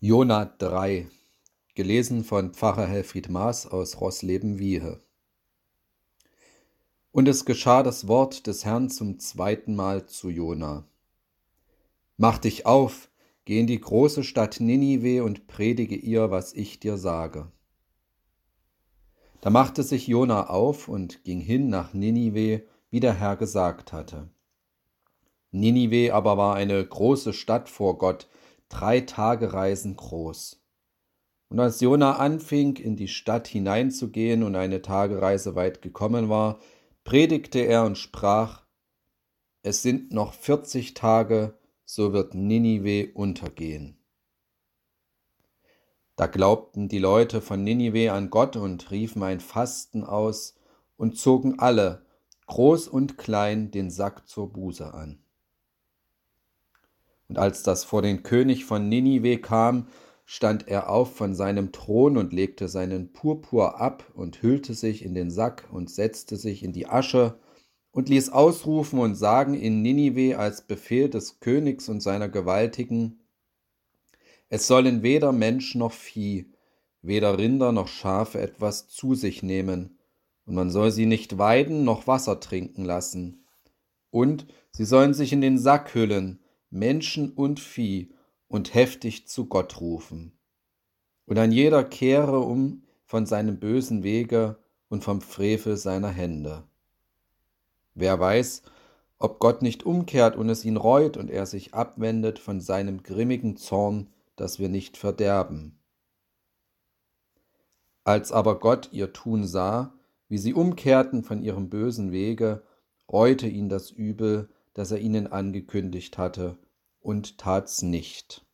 Jona 3, gelesen von Pfarrer Helfried Maas aus Rossleben-Wiehe. Und es geschah das Wort des Herrn zum zweiten Mal zu Jona. Mach dich auf, geh in die große Stadt Ninive und predige ihr, was ich dir sage. Da machte sich Jona auf und ging hin nach Ninive, wie der Herr gesagt hatte. Ninive aber war eine große Stadt vor Gott, drei Tage Reisen groß. Und als Jona anfing, in die Stadt hineinzugehen und eine Tagereise weit gekommen war, predigte er und sprach, es sind noch vierzig Tage, so wird Ninive untergehen. Da glaubten die Leute von Ninive an Gott und riefen ein Fasten aus und zogen alle, groß und klein, den Sack zur Buße an. Als das vor den König von Ninive kam, stand er auf von seinem Thron und legte seinen Purpur ab und hüllte sich in den Sack und setzte sich in die Asche und ließ ausrufen und sagen in Ninive als Befehl des Königs und seiner Gewaltigen, es sollen weder Mensch noch Vieh, weder Rinder noch Schafe etwas zu sich nehmen, und man soll sie nicht weiden noch Wasser trinken lassen. Und sie sollen sich in den Sack hüllen, Menschen und Vieh, und heftig zu Gott rufen. Und ein jeder kehre um von seinem bösen Wege und vom Frevel seiner Hände. Wer weiß, ob Gott nicht umkehrt und es ihn reut und er sich abwendet von seinem grimmigen Zorn, dass wir nicht verderben. Als aber Gott ihr Tun sah, wie sie umkehrten von ihrem bösen Wege, reute ihn das Übel, das er ihnen angekündigt hatte, und tat's nicht.